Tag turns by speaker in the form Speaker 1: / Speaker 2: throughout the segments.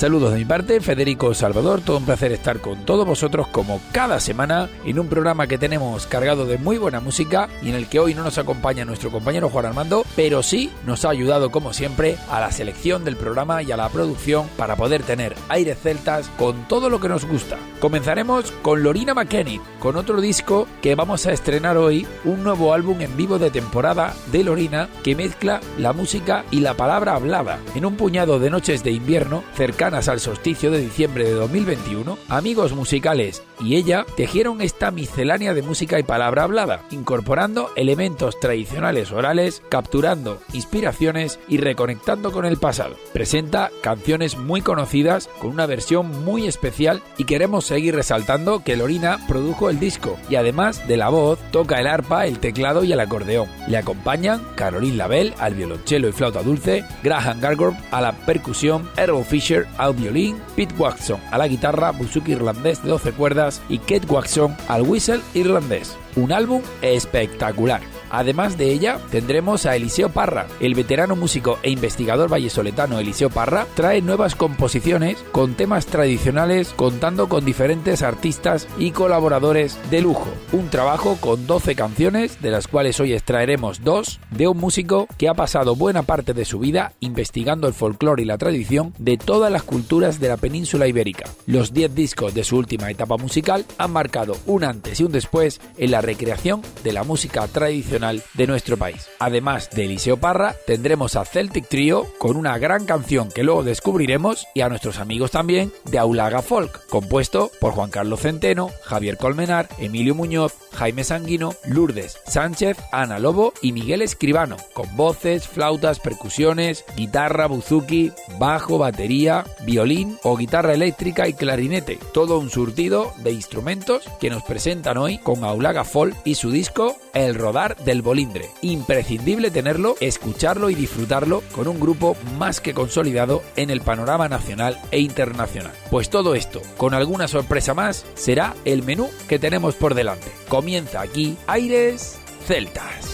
Speaker 1: Saludos de mi parte, Federico Salvador, todo un placer estar con todos vosotros como cada semana en un programa que tenemos cargado de muy buena música y en el que hoy no nos acompaña nuestro compañero Juan Armando, pero sí nos ha ayudado como siempre a la selección del programa y a la producción para poder tener Aires Celtas con todo lo que nos gusta. Comenzaremos con Lorina McKenny, con otro disco que vamos a estrenar hoy, un nuevo álbum en vivo de temporada de Lorina que mezcla la música y la palabra hablada. En un puñado de noches de invierno, cercanas al solsticio de diciembre de 2021, amigos musicales y ella tejieron esta miscelánea de música y palabra hablada, incorporando elementos tradicionales orales, capturando inspiraciones y reconectando con el pasado. Presenta canciones muy conocidas con una versión muy especial y queremos seguir resaltando que Lorina produjo el disco y además de la voz toca el arpa, el teclado y el acordeón. Le acompañan Caroline Labelle al violonchelo y flauta dulce, Graham Gargorp a la percusión, Errol Fisher al violín, Pete Watson a la guitarra, buzuki irlandés de 12 cuerdas y Kate Watson al whistle irlandés. Un álbum espectacular. Además de ella, tendremos a Eliseo Parra. El veterano músico e investigador vallesoletano Eliseo Parra trae nuevas composiciones con temas tradicionales contando con diferentes artistas y colaboradores de lujo. Un trabajo con 12 canciones, de las cuales hoy extraeremos dos, de un músico que ha pasado buena parte de su vida investigando el folclore y la tradición de todas las culturas de la península ibérica. Los 10 discos de su última etapa musical han marcado un antes y un después en la recreación de la música tradicional de nuestro país. Además de Eliseo Parra, tendremos a Celtic Trio con una gran canción que luego descubriremos y a nuestros amigos también de Aulaga Folk, compuesto por Juan Carlos Centeno, Javier Colmenar, Emilio Muñoz, Jaime Sanguino, Lourdes Sánchez, Ana Lobo y Miguel Escribano, con voces, flautas, percusiones, guitarra, buzuki, bajo, batería, violín o guitarra eléctrica y clarinete. Todo un surtido de instrumentos que nos presentan hoy con Aulaga Folk y su disco El Rodar del Bolindre. Imprescindible tenerlo, escucharlo y disfrutarlo con un grupo más que consolidado en el panorama nacional e internacional. Pues todo esto, con alguna sorpresa más, será el menú que tenemos por delante. Comienza aquí Aires Celtas.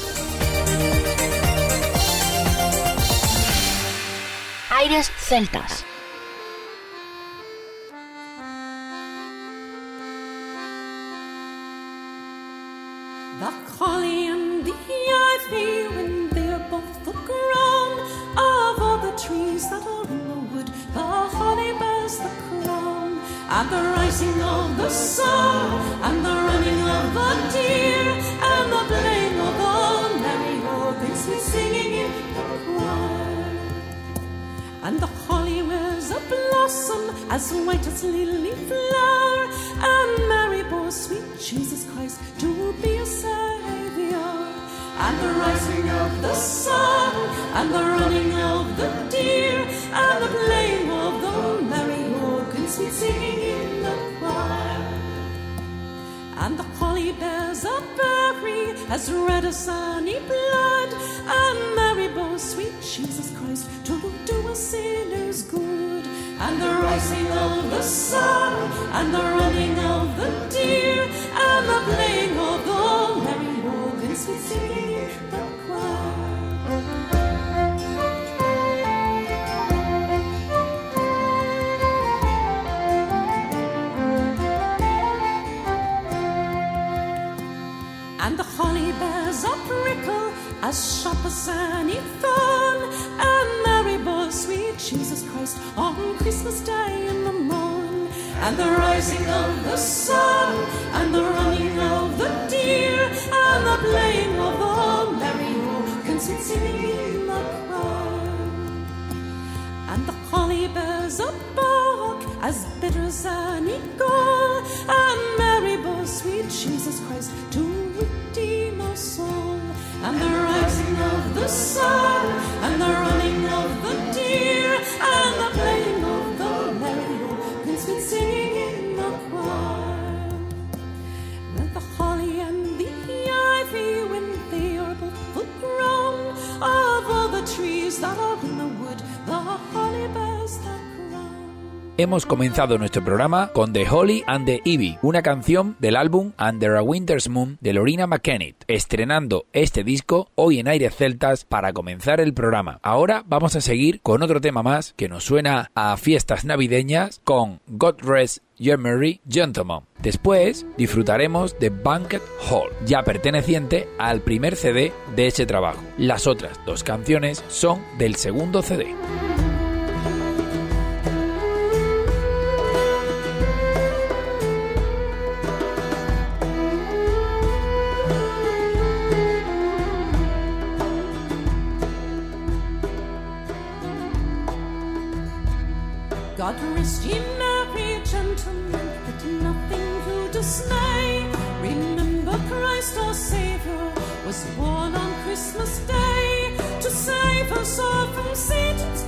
Speaker 2: Aires Celtas.
Speaker 3: Trees that are in the wood, the holly bears the crown, and the rising of the sun, and the running of the deer, and the playing of the merry organs, we singing in the choir. And the holly wears a blossom as white as lily flower, and Mary bore sweet Jesus Christ to be a Savior. And the rising of the sun, and the running of the deer, and the playing of the merry organ, sweet singing in the choir. And the holly bears a berry as red as sunny blood, and Mary bore sweet Jesus Christ to do a sinner's good. And the rising of the sun, and the running of the deer, and the playing of the merry organ, sweet singing And the holly bears a prickle as sharp as any thorn. And Mary bore sweet Jesus Christ on Christmas Day in the morn. And the rising of the sun, and the running of the deer, and the playing of the and the Holly bears قلب زبارك as bitter as an eagle I'm marriable, sweet Jesus Christ to redeem our soul and the rising of the sun and the running trees, in the wood,
Speaker 1: Hemos comenzado nuestro programa con The Holly and the Ivy, una canción del álbum Under a Winter's Moon de Lorina McKennitt, estrenando este disco hoy en Aires Celtas para comenzar el programa. Ahora vamos a seguir con otro tema más que nos suena a fiestas navideñas con God Rest Your Merry Gentleman. Después disfrutaremos de Banquet Hall, ya perteneciente al primer CD de ese trabajo. Las otras dos canciones son del segundo CD.
Speaker 3: was born on Christmas Day to save us all from Satan's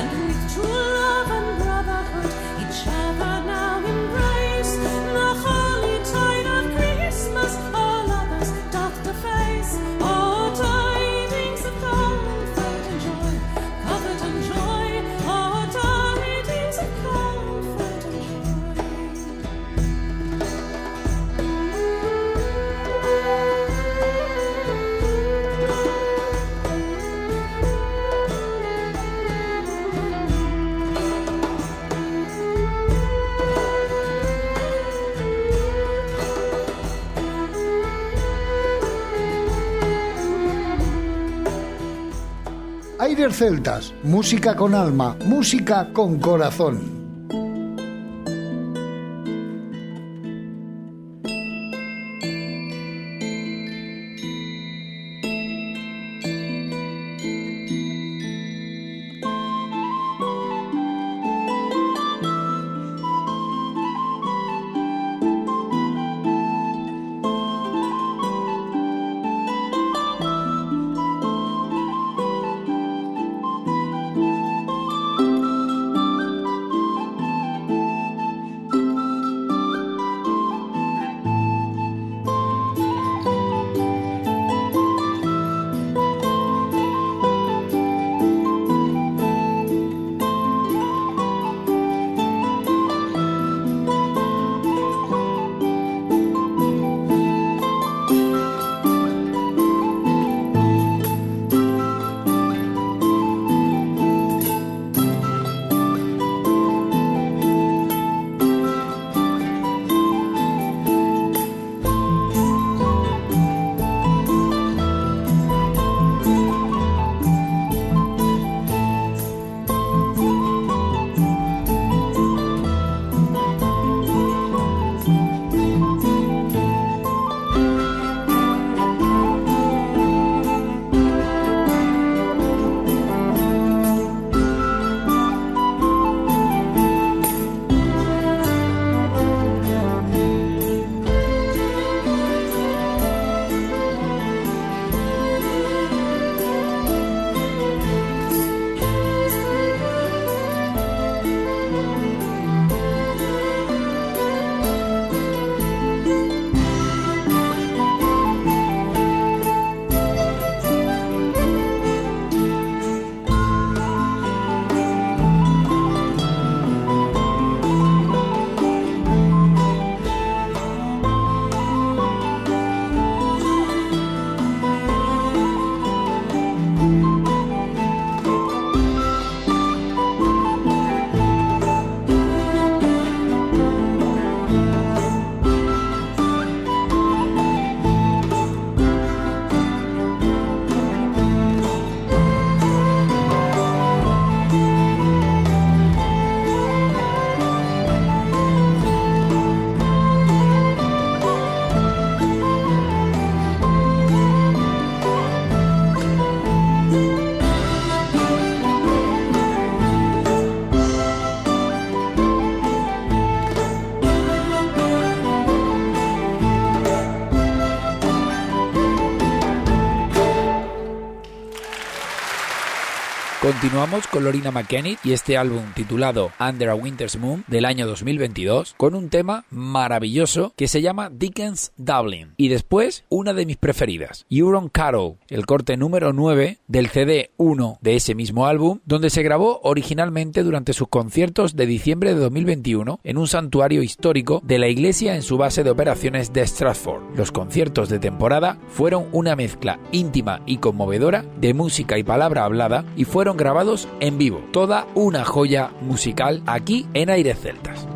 Speaker 3: and with true
Speaker 4: Celtas, música con alma, música con corazón.
Speaker 1: Continuamos con Lorina McKenny y este álbum titulado Under a Winter's Moon del año 2022 con un tema maravilloso que se llama Dickens Dublin y después una de mis preferidas, Euron Carroll, el corte número 9 del CD 1 de ese mismo álbum donde se grabó originalmente durante sus conciertos de diciembre de 2021 en un santuario histórico de la iglesia en su base de operaciones de Stratford. Los conciertos de temporada fueron una mezcla íntima y conmovedora de música y palabra hablada y fueron grabados en vivo. Toda una joya musical aquí en Aires Celtas.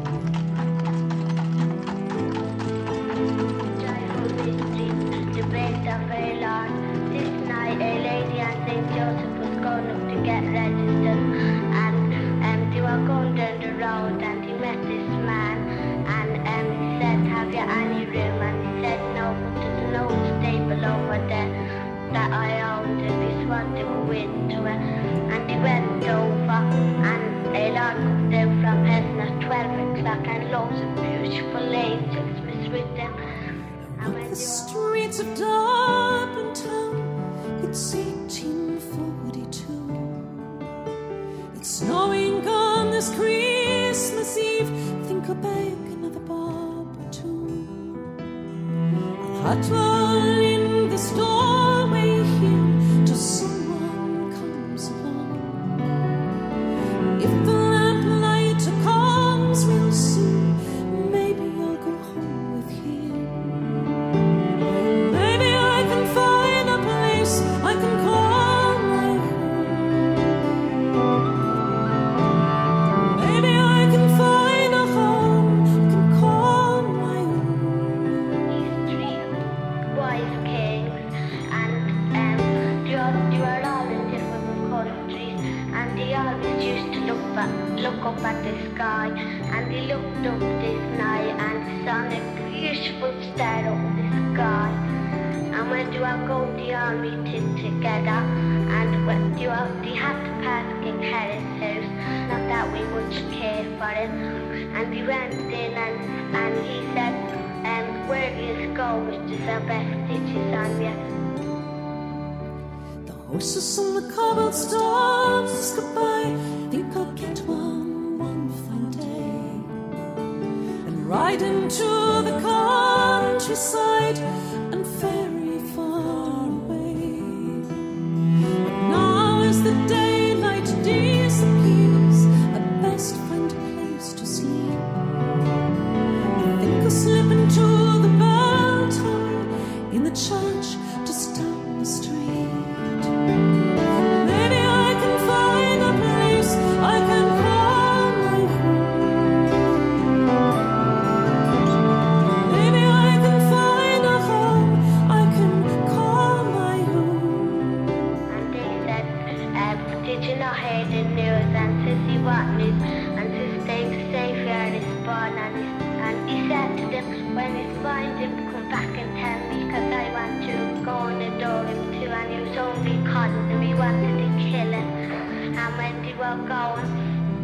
Speaker 3: Verses on the
Speaker 5: cobblestone.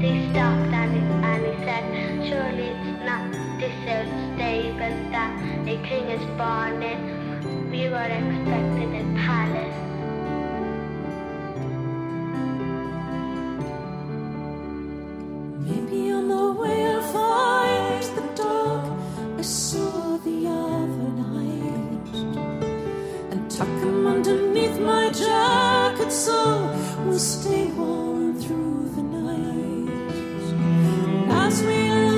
Speaker 5: They stopped and he, and he said, surely it's not this old stable that a king is born in. We were expecting a palace.
Speaker 3: Maybe on the way I'll find the dog I saw the other night and tuck him underneath my jacket so we'll stay warm. we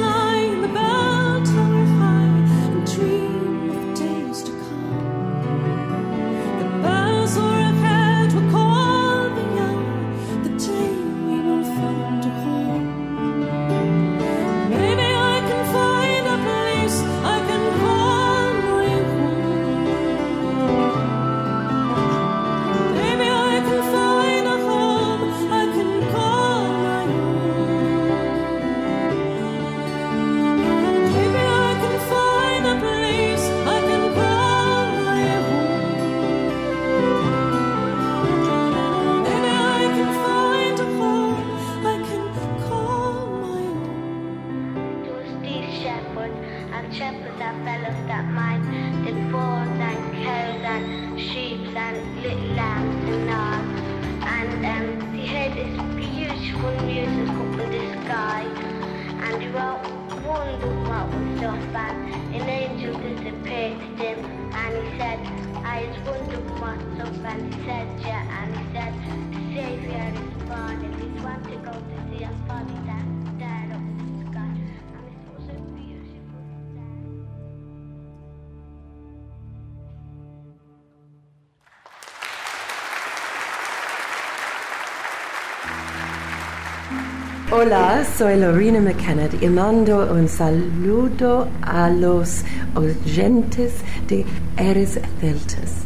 Speaker 6: Hola, soy Lorena McKenna y mando un saludo a los oyentes de Eres Celtas.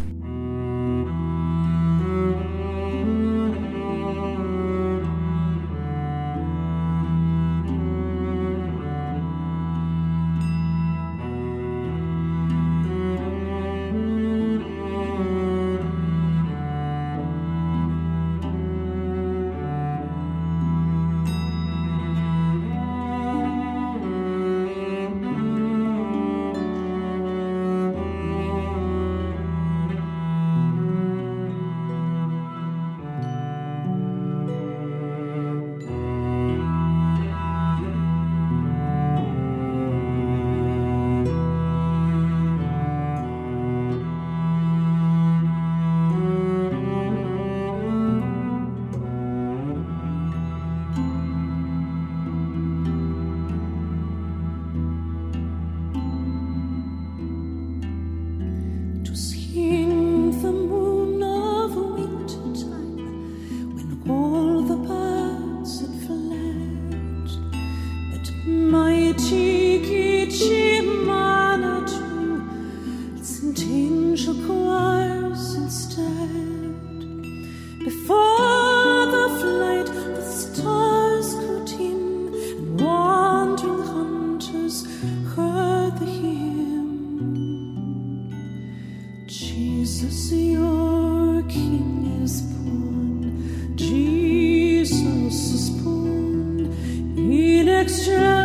Speaker 3: Jesus, your King is born. Jesus is born in extra.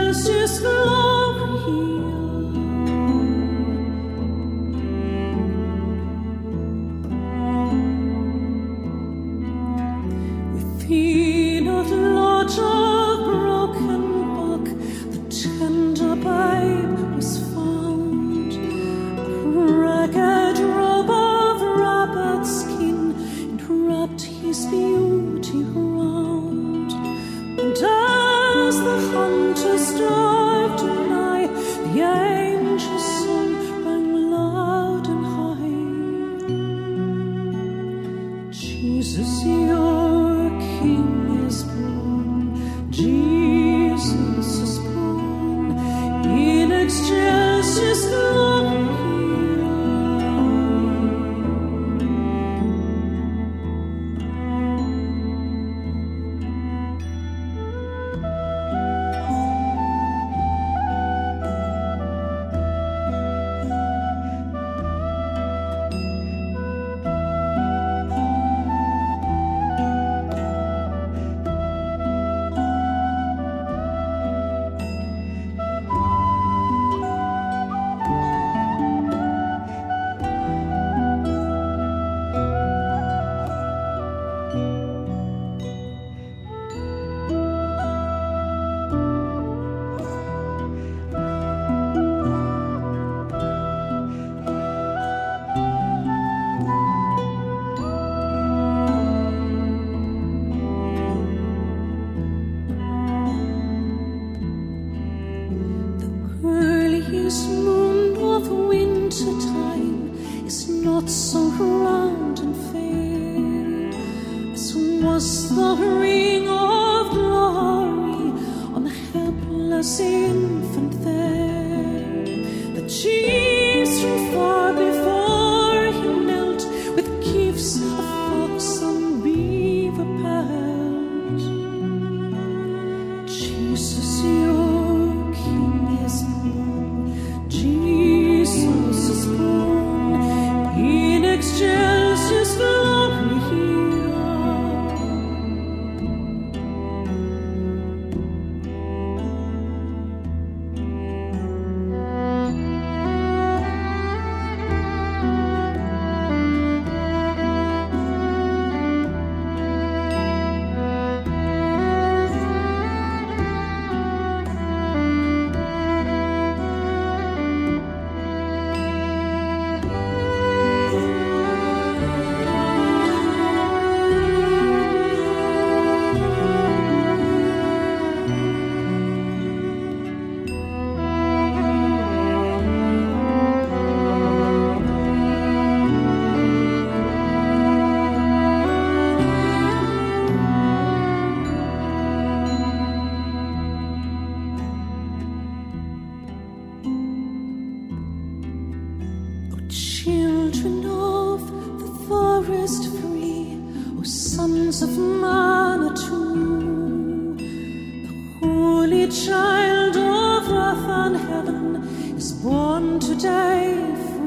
Speaker 3: Holy child of earth and heaven is born today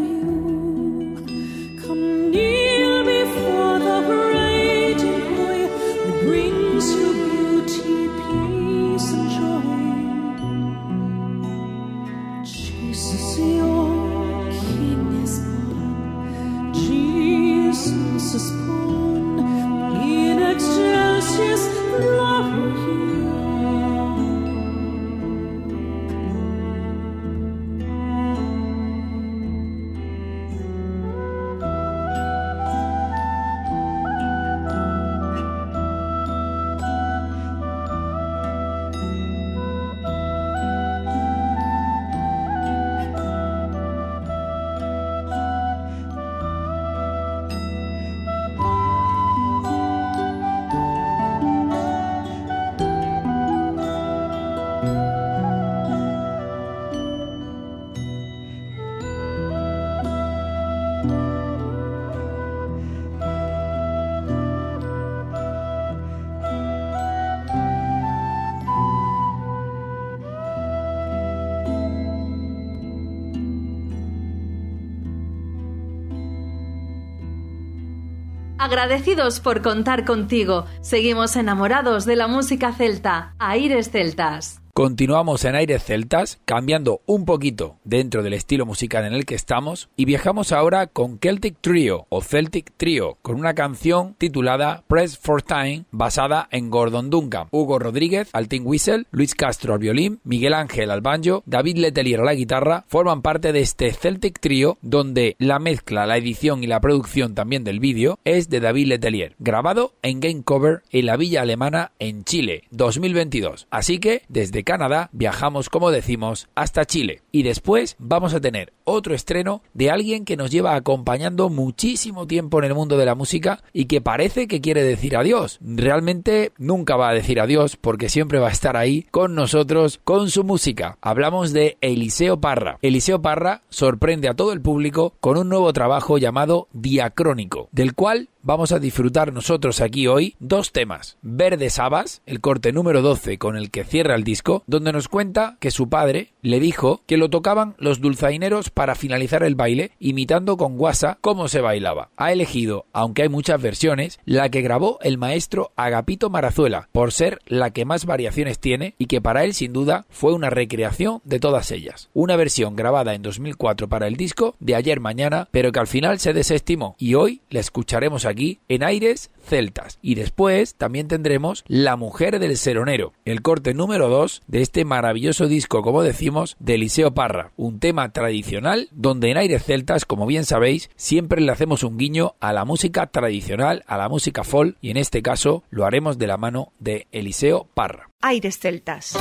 Speaker 7: Agradecidos por contar contigo. Seguimos enamorados de la música celta. Aires celtas.
Speaker 1: Continuamos en Aires Celtas, cambiando un poquito dentro del estilo musical en el que estamos, y viajamos ahora con Celtic Trio o Celtic Trio, con una canción titulada Press for Time, basada en Gordon Duncan, Hugo Rodríguez al tin whistle, Luis Castro al violín, Miguel Ángel al banjo, David Letelier a la guitarra, forman parte de este Celtic Trio, donde la mezcla, la edición y la producción también del vídeo es de David Letelier, grabado en Game Cover en la Villa Alemana en Chile, 2022. Así que, desde Canadá viajamos, como decimos, hasta Chile. Y después vamos a tener otro estreno de alguien que nos lleva acompañando muchísimo tiempo en el mundo de la música y que parece que quiere decir adiós. Realmente nunca va a decir adiós porque siempre va a estar ahí con nosotros con su música. Hablamos de Eliseo Parra. Eliseo Parra sorprende a todo el público con un nuevo trabajo llamado Diacrónico, del cual vamos a disfrutar nosotros aquí hoy dos temas. Verde Sabas, el corte número 12 con el que cierra el disco, donde nos cuenta que su padre le dijo que lo tocaban los dulzaineros para finalizar el baile, imitando con guasa cómo se bailaba. Ha elegido, aunque hay muchas versiones, la que grabó el maestro Agapito Marazuela, por ser la que más variaciones tiene y que para él sin duda fue una recreación de todas ellas. Una versión grabada en 2004 para el disco de ayer mañana, pero que al final se desestimó y hoy la escucharemos aquí en Aires Celtas. Y después también tendremos La Mujer del Seronero, el corte número 2 de este maravilloso disco, como decimos, de Eliseo Parra, un tema tradicional donde en Aires Celtas, como bien sabéis, siempre le hacemos un guiño a la música tradicional, a la música folk, y en este caso lo haremos de la mano de Eliseo Parra.
Speaker 8: Aires celtas.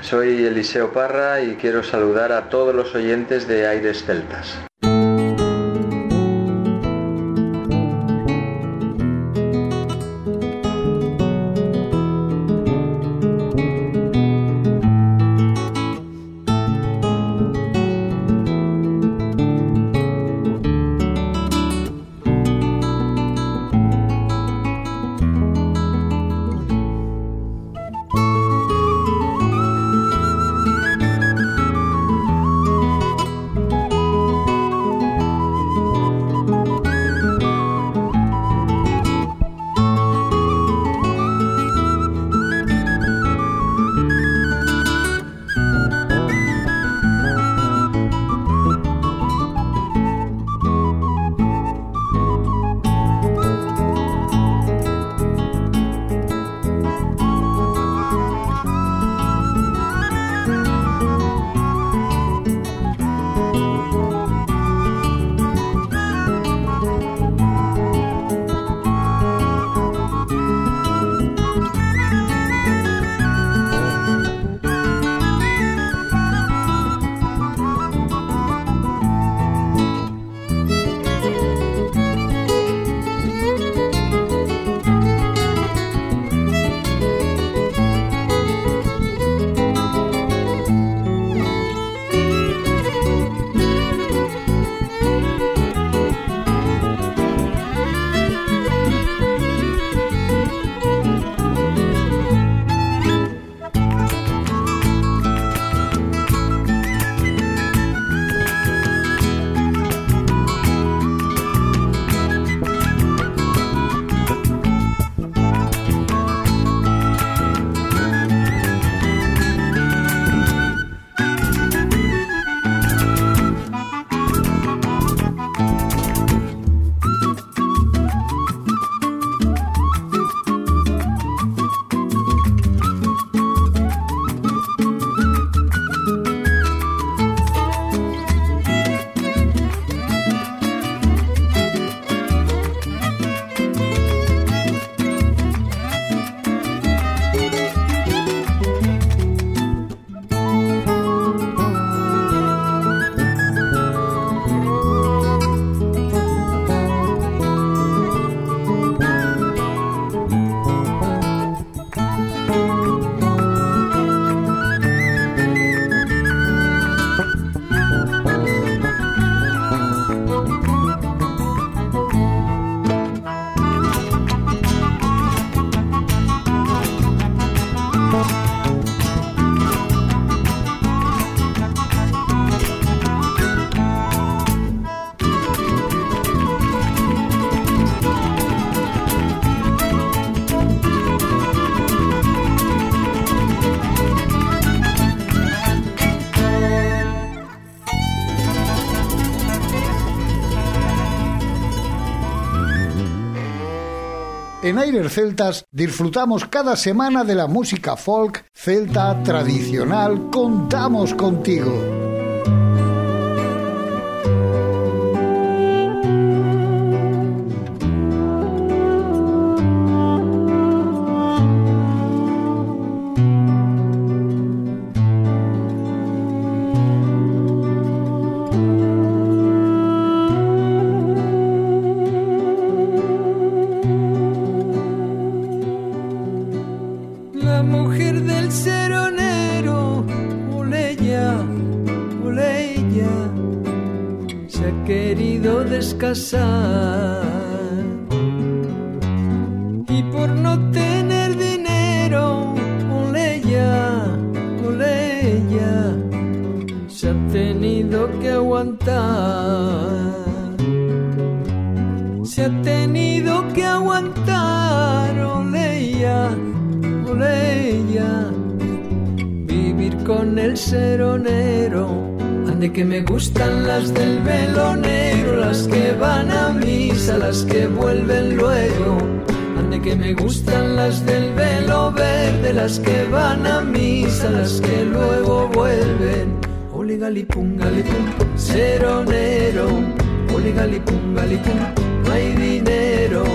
Speaker 8: Soy Eliseo Parra y quiero saludar a todos los oyentes de Aires Celtas.
Speaker 9: en Aires Celtas disfrutamos cada semana de la música folk celta tradicional. Contamos contigo.
Speaker 10: póngale, pum, no hay dinero.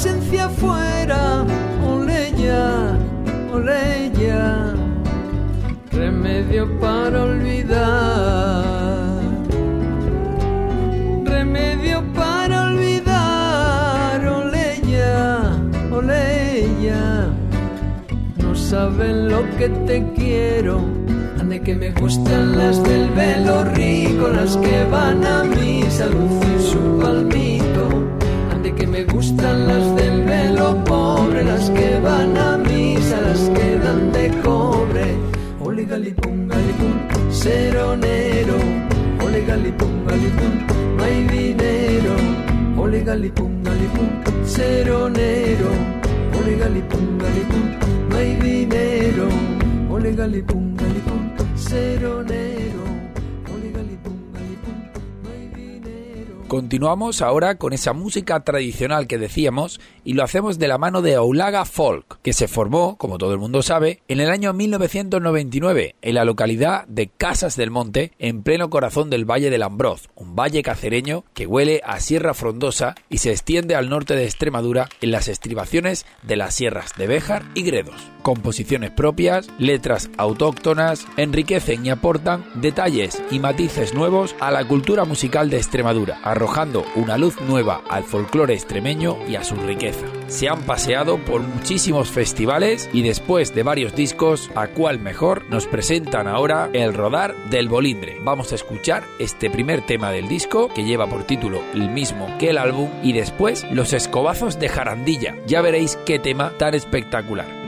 Speaker 9: Ausencia fuera, oleya, oleya, remedio para olvidar. Remedio para olvidar, oleya, oleya. No saben lo que te quiero. Ande que me gustan las del velo rico, las que van a misa lucir su palmito. Me gustan las del velo pobre, las que van a misa, las que dan de cobre. Ole galipum, galipum, seronero. Ole no hay dinero. Ole galipum, galipum, seronero. Ole galipum, no hay dinero. Ole galipum, seronero.
Speaker 1: Continuamos ahora con esa música tradicional que decíamos y lo hacemos de la mano de Oulaga Folk, que se formó, como todo el mundo sabe, en el año 1999 en la localidad de Casas del Monte, en pleno corazón del Valle del Ambroz, un valle cacereño que huele a sierra frondosa y se extiende al norte de Extremadura en las estribaciones de las sierras de Béjar y Gredos. Composiciones propias, letras autóctonas, enriquecen y aportan detalles y matices nuevos a la cultura musical de Extremadura, arrojando una luz nueva al folclore extremeño y a su riqueza. Se han paseado por muchísimos festivales y después de varios discos, a cuál mejor, nos presentan ahora El Rodar del Bolindre. Vamos a escuchar este primer tema del disco que lleva por título el mismo que el álbum y después Los Escobazos de Jarandilla. Ya veréis qué tema tan espectacular.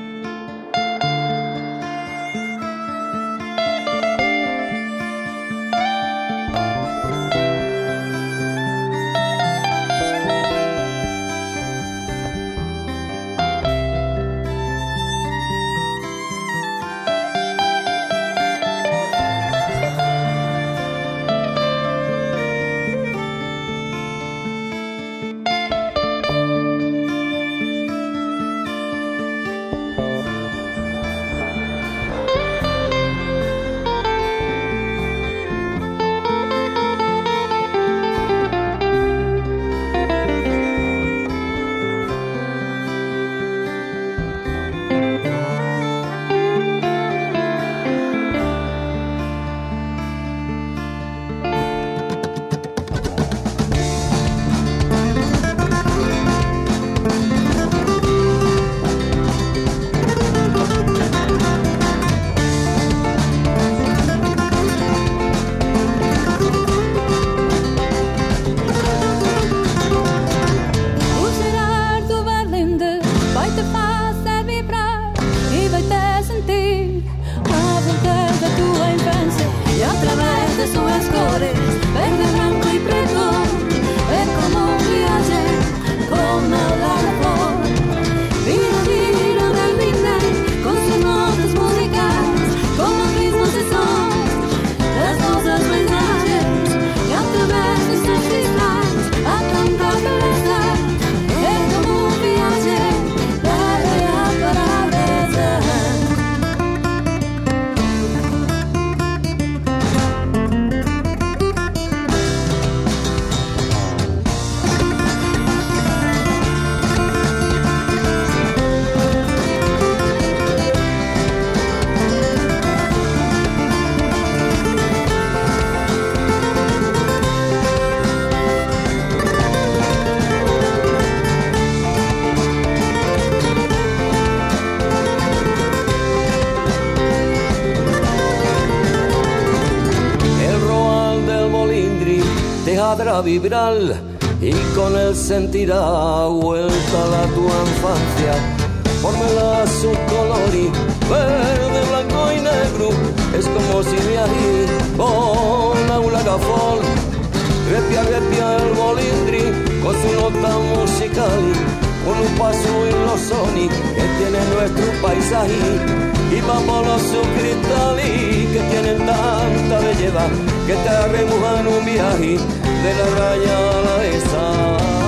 Speaker 11: Dejará vibrar y con él sentirá vuelta la tu infancia. Fórmela su color y verde, blanco y negro, es como si viajé con un lagafón. Repia, repia el bolindri con su nota musical, con un paso en los soni que tiene nuestro paisaje y vamos los cristales que tienen tanta belleza que te remojan un viaje de la raya a la esa.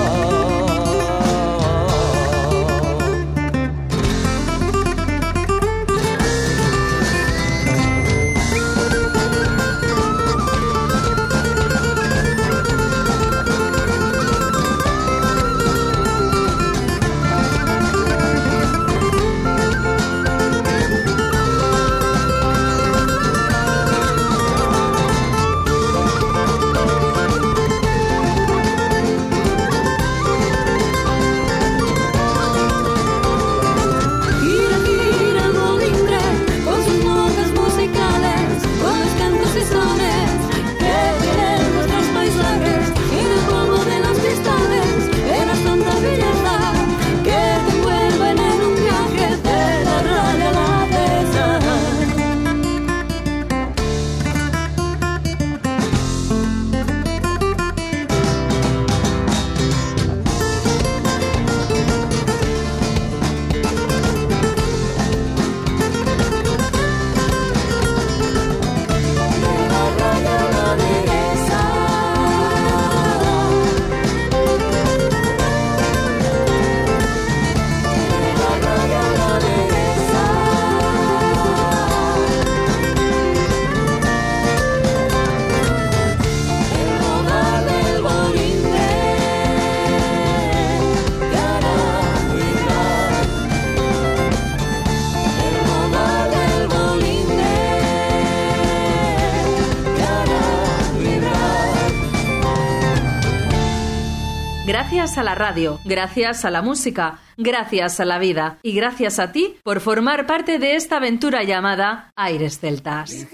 Speaker 3: Gracias a la radio, gracias a la música, gracias a la vida y gracias a ti por formar parte de esta aventura llamada Aires Celtas.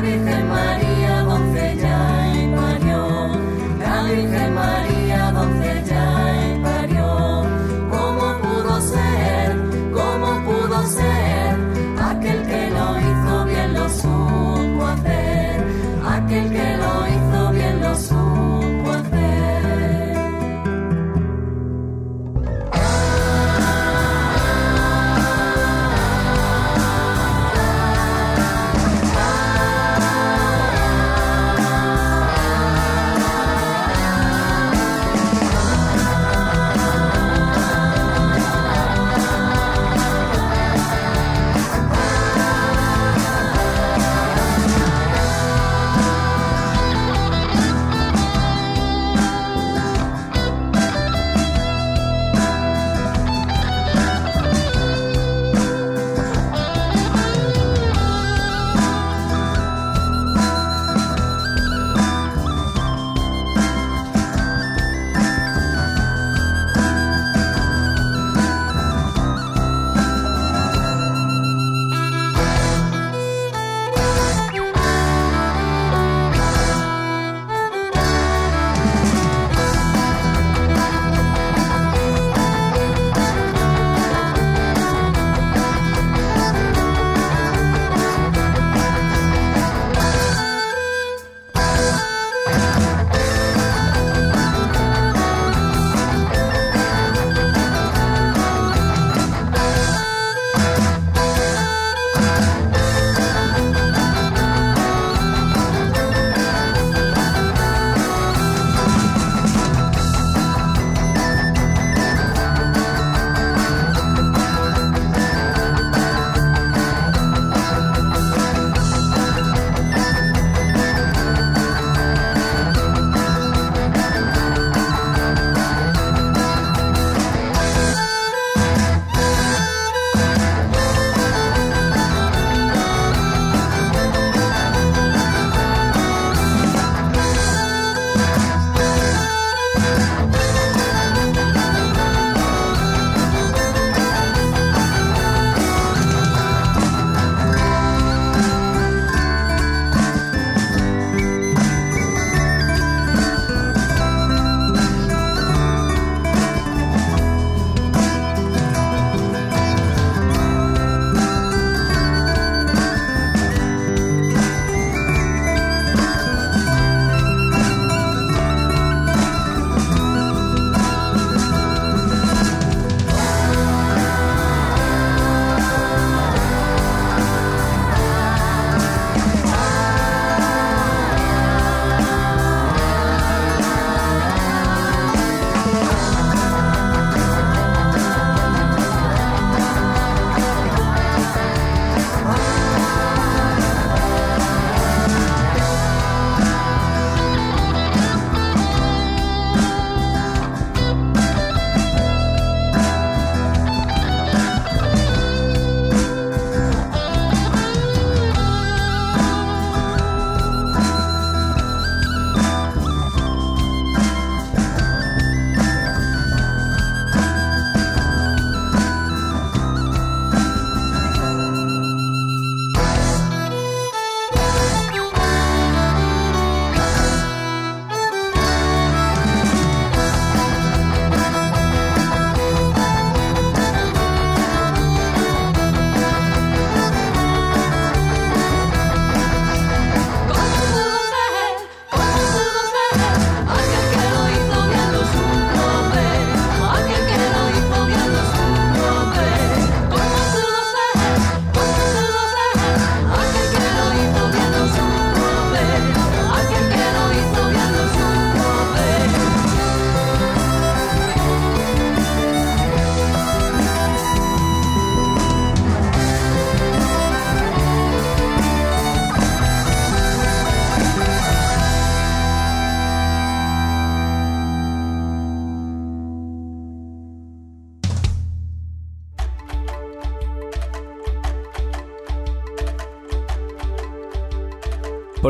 Speaker 12: Virgen María.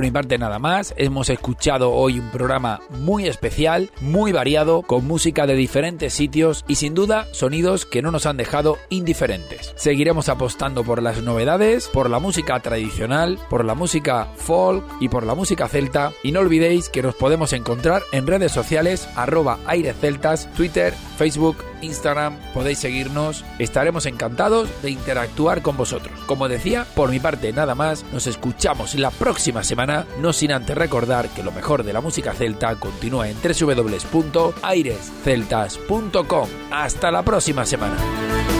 Speaker 1: Por mi parte nada más, hemos escuchado hoy un programa muy especial, muy variado, con música de diferentes sitios y sin duda sonidos que no nos han dejado indiferentes. Seguiremos apostando por las novedades, por la música tradicional, por la música folk y por la música celta y no olvidéis que nos podemos encontrar en redes sociales arroba aireceltas, Twitter, Facebook, Instagram, podéis seguirnos, estaremos encantados de interactuar con vosotros. Como decía, por mi parte nada más, nos escuchamos la próxima semana, no sin antes recordar que lo mejor de la música celta continúa en www.airesceltas.com. Hasta la próxima semana.